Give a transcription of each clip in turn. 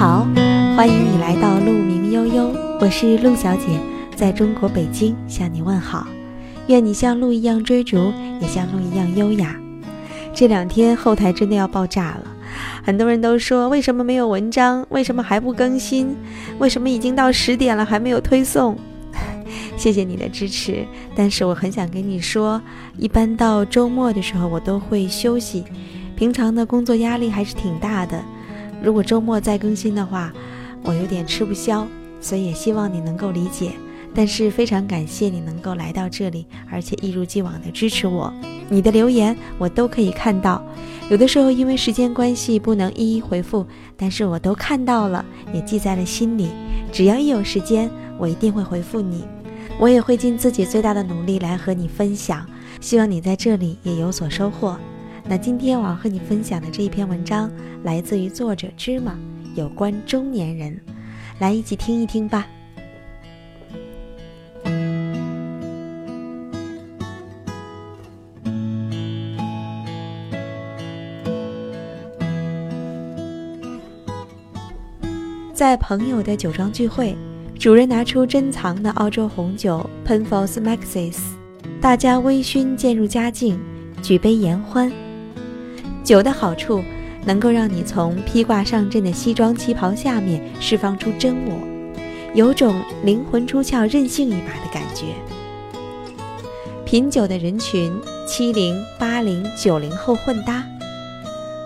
好，欢迎你来到鹿鸣悠悠，我是鹿小姐，在中国北京向你问好。愿你像鹿一样追逐，也像鹿一样优雅。这两天后台真的要爆炸了，很多人都说为什么没有文章，为什么还不更新，为什么已经到十点了还没有推送？谢谢你的支持，但是我很想跟你说，一般到周末的时候我都会休息，平常的工作压力还是挺大的。如果周末再更新的话，我有点吃不消，所以也希望你能够理解。但是非常感谢你能够来到这里，而且一如既往的支持我。你的留言我都可以看到，有的时候因为时间关系不能一一回复，但是我都看到了，也记在了心里。只要一有时间，我一定会回复你。我也会尽自己最大的努力来和你分享，希望你在这里也有所收获。那今天我要和你分享的这一篇文章，来自于作者芝麻，有关中年人，来一起听一听吧。在朋友的酒庄聚会，主人拿出珍藏的澳洲红酒 Penfolds Maxis，大家微醺渐入佳境，举杯言欢。酒的好处，能够让你从披挂上阵的西装旗袍下面释放出真我，有种灵魂出窍、任性一把的感觉。品酒的人群，七零、八零、九零后混搭，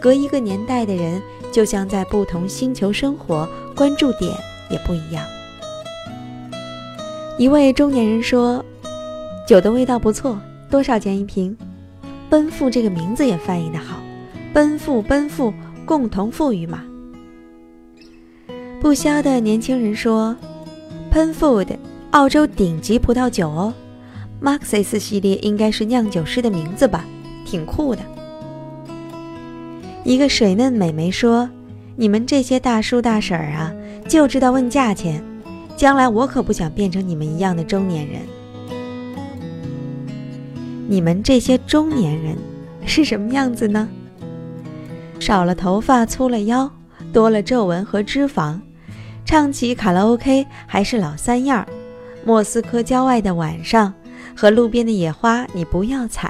隔一个年代的人，就像在不同星球生活，关注点也不一样。一位中年人说：“酒的味道不错，多少钱一瓶？”奔赴这个名字也翻译的好。奔赴，奔赴，共同富裕嘛。不肖的年轻人说：“喷 food，澳洲顶级葡萄酒哦。Maxis 系列应该是酿酒师的名字吧，挺酷的。”一个水嫩美眉说：“你们这些大叔大婶儿啊，就知道问价钱。将来我可不想变成你们一样的中年人。你们这些中年人是什么样子呢？”少了头发，粗了腰，多了皱纹和脂肪，唱起卡拉 OK 还是老三样儿。莫斯科郊外的晚上，和路边的野花你不要采。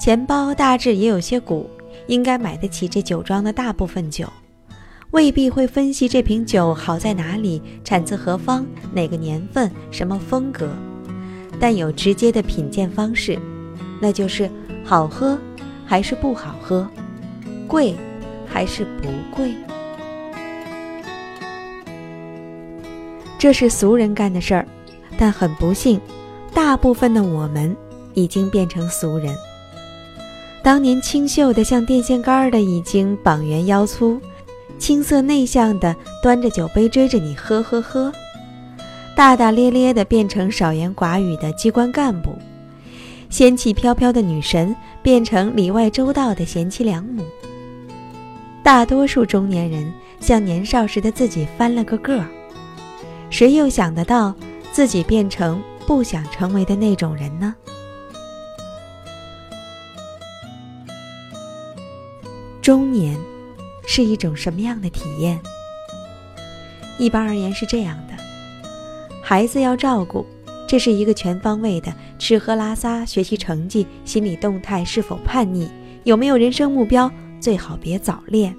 钱包大致也有些鼓，应该买得起这酒庄的大部分酒，未必会分析这瓶酒好在哪里，产自何方，哪个年份，什么风格，但有直接的品鉴方式，那就是好喝还是不好喝。贵还是不贵？这是俗人干的事儿，但很不幸，大部分的我们已经变成俗人。当年清秀的像电线杆的已经膀圆腰粗，青涩内向的端着酒杯追着你喝喝喝，大大咧咧的变成少言寡语的机关干部，仙气飘飘的女神变成里外周到的贤妻良母。大多数中年人像年少时的自己翻了个个儿，谁又想得到自己变成不想成为的那种人呢？中年是一种什么样的体验？一般而言是这样的：孩子要照顾，这是一个全方位的吃喝拉撒、学习成绩、心理动态是否叛逆、有没有人生目标。最好别早恋。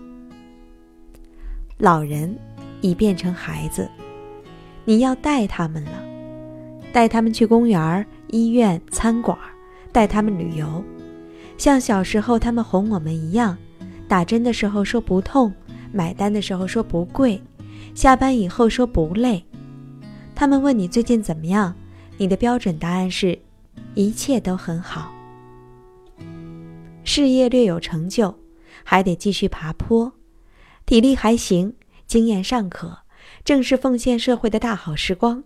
老人已变成孩子，你要带他们了，带他们去公园、医院、餐馆，带他们旅游，像小时候他们哄我们一样，打针的时候说不痛，买单的时候说不贵，下班以后说不累。他们问你最近怎么样，你的标准答案是，一切都很好，事业略有成就。还得继续爬坡，体力还行，经验尚可，正是奉献社会的大好时光。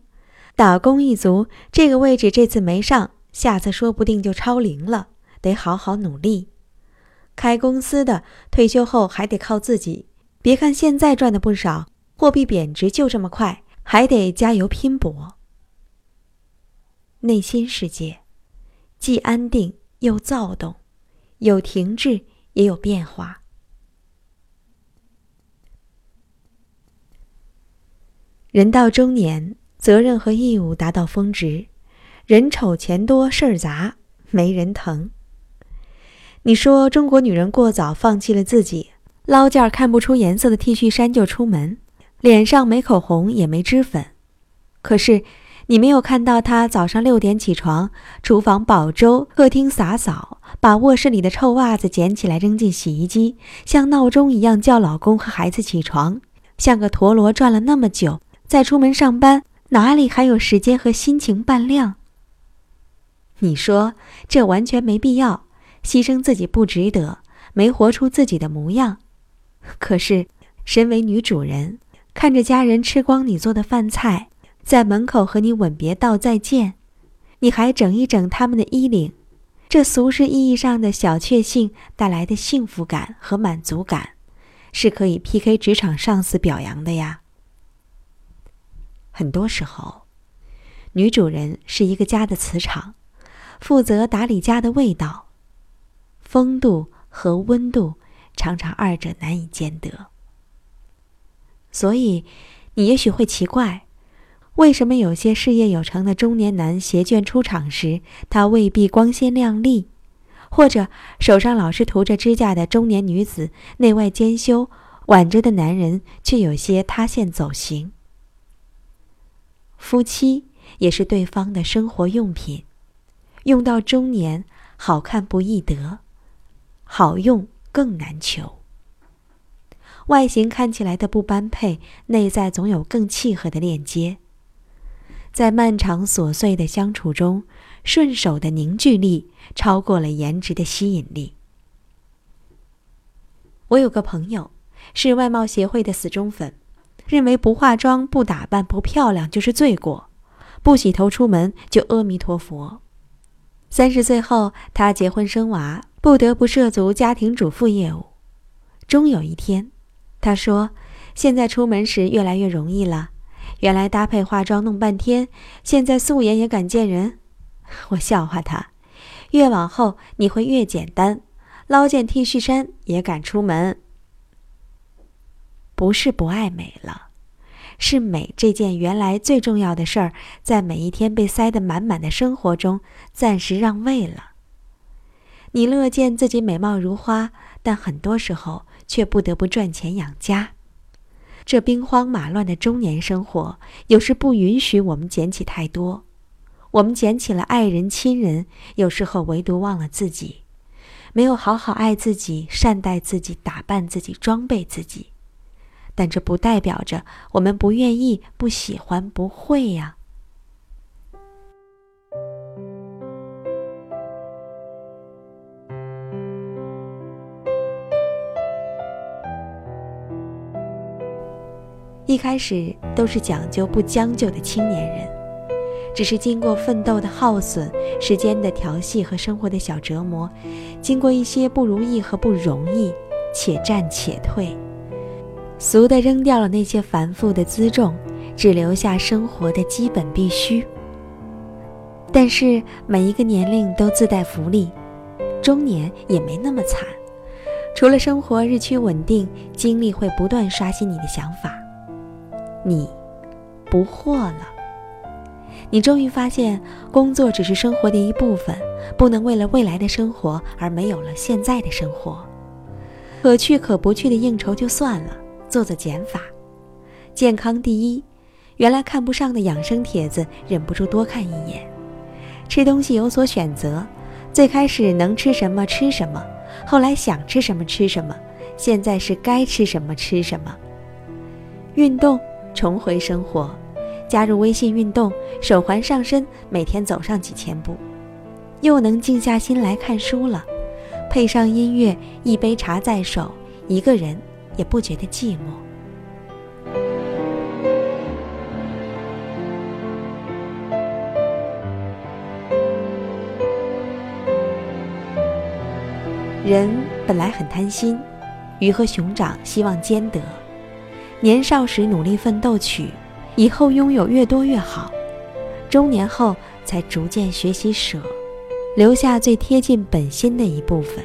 打工一族，这个位置这次没上，下次说不定就超龄了，得好好努力。开公司的退休后还得靠自己，别看现在赚的不少，货币贬值就这么快，还得加油拼搏。内心世界，既安定又躁动，有停滞。也有变化。人到中年，责任和义务达到峰值，人丑钱多事儿杂，没人疼。你说中国女人过早放弃了自己，捞件看不出颜色的 T 恤衫就出门，脸上没口红也没脂粉。可是，你没有看到她早上六点起床，厨房煲粥，客厅洒扫，把卧室里的臭袜子捡起来扔进洗衣机，像闹钟一样叫老公和孩子起床，像个陀螺转了那么久。再出门上班，哪里还有时间和心情扮靓？你说这完全没必要，牺牲自己不值得，没活出自己的模样。可是，身为女主人，看着家人吃光你做的饭菜，在门口和你吻别道再见，你还整一整他们的衣领，这俗世意义上的小确幸带来的幸福感和满足感，是可以 PK 职场上司表扬的呀。很多时候，女主人是一个家的磁场，负责打理家的味道。风度和温度常常二者难以兼得。所以，你也许会奇怪，为什么有些事业有成的中年男携眷出场时，他未必光鲜亮丽；或者手上老是涂着指甲的中年女子，内外兼修，挽着的男人却有些塌陷走形。夫妻也是对方的生活用品，用到中年，好看不易得，好用更难求。外形看起来的不般配，内在总有更契合的链接。在漫长琐碎的相处中，顺手的凝聚力超过了颜值的吸引力。我有个朋友，是外貌协会的死忠粉。认为不化妆、不打扮、不漂亮就是罪过，不洗头出门就阿弥陀佛。三十岁后，他结婚生娃，不得不涉足家庭主妇业务。终有一天，他说：“现在出门时越来越容易了。原来搭配化妆弄半天，现在素颜也敢见人。”我笑话他：“越往后你会越简单，捞件 T 恤衫也敢出门。”不是不爱美了，是美这件原来最重要的事儿，在每一天被塞得满满的生活中，暂时让位了。你乐见自己美貌如花，但很多时候却不得不赚钱养家。这兵荒马乱的中年生活，有时不允许我们捡起太多。我们捡起了爱人、亲人，有时候唯独忘了自己，没有好好爱自己、善待自己、打扮自己、装备自己。但这不代表着我们不愿意、不喜欢、不会呀。一开始都是讲究不将就的青年人，只是经过奋斗的耗损、时间的调戏和生活的小折磨，经过一些不如意和不容易，且战且退。俗的扔掉了那些繁复的辎重，只留下生活的基本必须。但是每一个年龄都自带福利，中年也没那么惨。除了生活日趋稳定，经历会不断刷新你的想法。你不惑了，你终于发现，工作只是生活的一部分，不能为了未来的生活而没有了现在的生活。可去可不去的应酬就算了。做做减法，健康第一。原来看不上的养生帖子，忍不住多看一眼。吃东西有所选择，最开始能吃什么吃什么，后来想吃什么吃什么，现在是该吃什么吃什么。运动，重回生活。加入微信运动，手环上身，每天走上几千步，又能静下心来看书了。配上音乐，一杯茶在手，一个人。也不觉得寂寞。人本来很贪心，鱼和熊掌希望兼得。年少时努力奋斗取，以后拥有越多越好。中年后才逐渐学习舍，留下最贴近本心的一部分。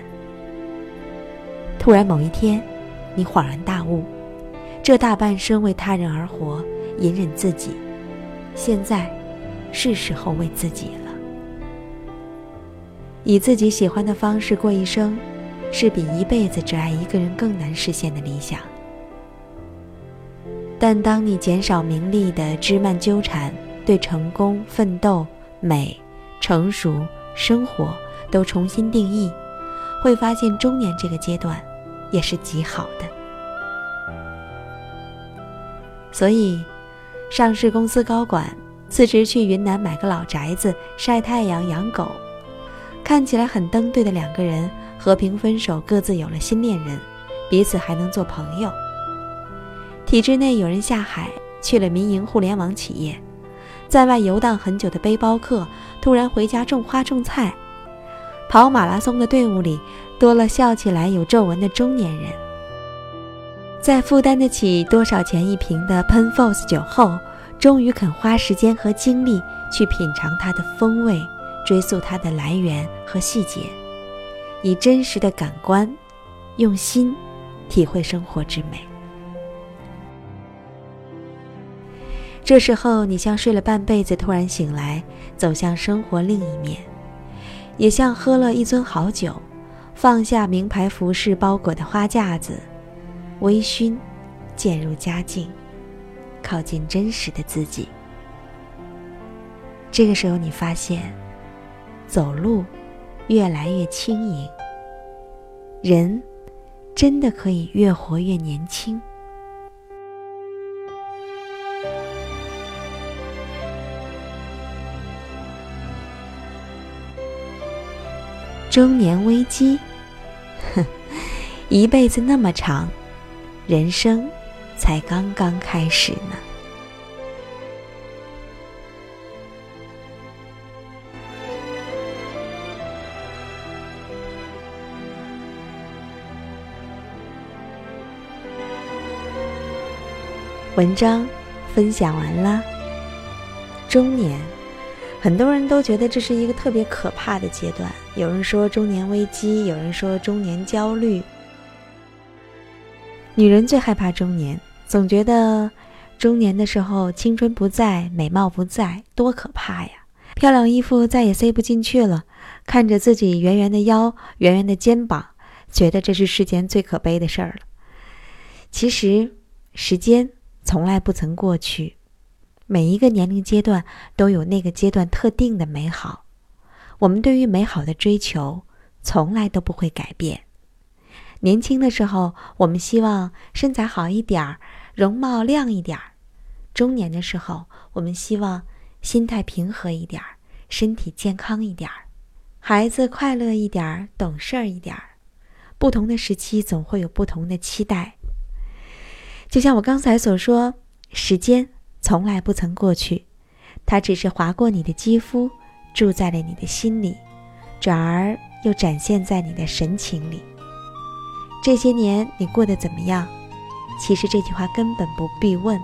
突然某一天。你恍然大悟，这大半生为他人而活，隐忍自己，现在是时候为自己了。以自己喜欢的方式过一生，是比一辈子只爱一个人更难实现的理想。但当你减少名利的枝蔓纠缠，对成功、奋斗、美、成熟、生活都重新定义，会发现中年这个阶段也是极好的。所以，上市公司高管辞职去云南买个老宅子晒太阳养狗，看起来很登对的两个人和平分手，各自有了新恋人，彼此还能做朋友。体制内有人下海去了民营互联网企业，在外游荡很久的背包客突然回家种花种菜，跑马拉松的队伍里多了笑起来有皱纹的中年人。在负担得起多少钱一瓶的 Penfolds 酒后，终于肯花时间和精力去品尝它的风味，追溯它的来源和细节，以真实的感官，用心体会生活之美。这时候，你像睡了半辈子，突然醒来，走向生活另一面；也像喝了一樽好酒，放下名牌服饰包裹的花架子，微醺，渐入佳境，靠近真实的自己。这个时候，你发现，走路越来越轻盈，人真的可以越活越年轻。中年危机，哼，一辈子那么长，人生才刚刚开始呢。文章分享完了，中年。很多人都觉得这是一个特别可怕的阶段，有人说中年危机，有人说中年焦虑。女人最害怕中年，总觉得中年的时候青春不在，美貌不在，多可怕呀！漂亮衣服再也塞不进去了，看着自己圆圆的腰、圆圆的肩膀，觉得这是世间最可悲的事儿了。其实，时间从来不曾过去。每一个年龄阶段都有那个阶段特定的美好，我们对于美好的追求从来都不会改变。年轻的时候，我们希望身材好一点儿，容貌亮一点儿；中年的时候，我们希望心态平和一点儿，身体健康一点儿，孩子快乐一点儿，懂事儿一点儿。不同的时期总会有不同的期待。就像我刚才所说，时间。从来不曾过去，它只是划过你的肌肤，住在了你的心里，转而又展现在你的神情里。这些年你过得怎么样？其实这句话根本不必问，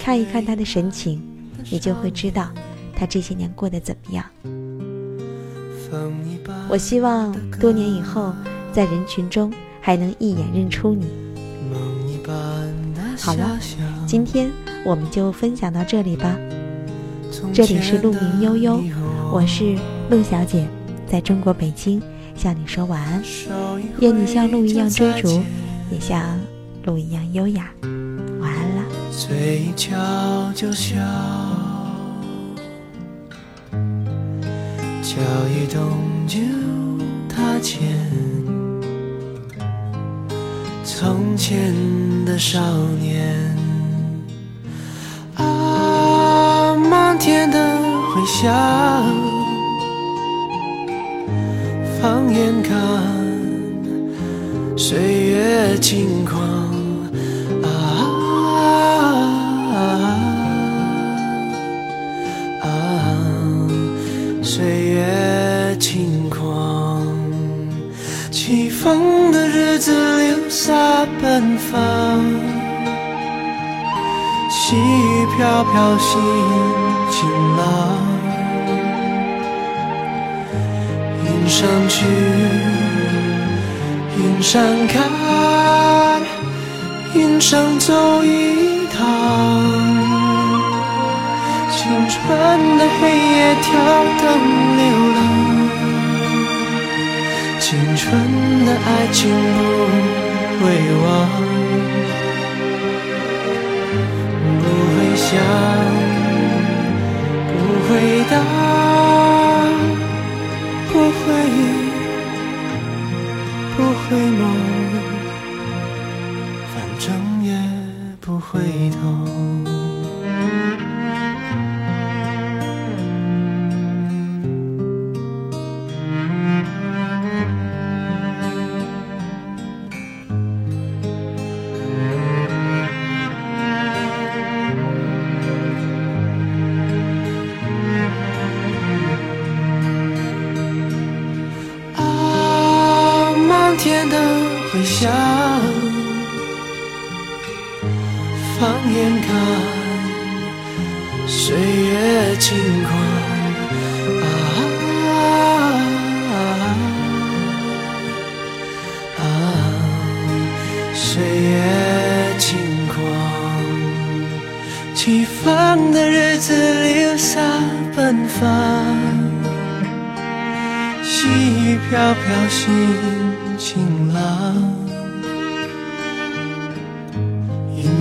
看一看他的神情，你就会知道他这些年过得怎么样。我希望多年以后，在人群中还能一眼认出你。好了，今天。我们就分享到这里吧。这里是鹿鸣悠悠，我是鹿小姐，在中国北京向你说晚安。愿你像鹿一样追逐，也像鹿一样优雅。晚安了。嘴角就笑，脚一动就踏前，从前的少年。回响，放眼看，岁月轻狂啊啊！岁月轻狂，起风的日子留下奔放，细雨飘飘心。晴朗，云上去，云上看，云上走一趟。青春的黑夜跳灯流浪，青春的爱情不会忘，不会想，不会答，回忆不会梦，反正也不回头。放眼看，岁月轻狂啊啊！岁月轻狂，起风的日子留下奔放，细雨飘飘心。晴朗，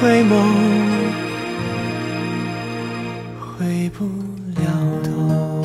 回眸回不了头。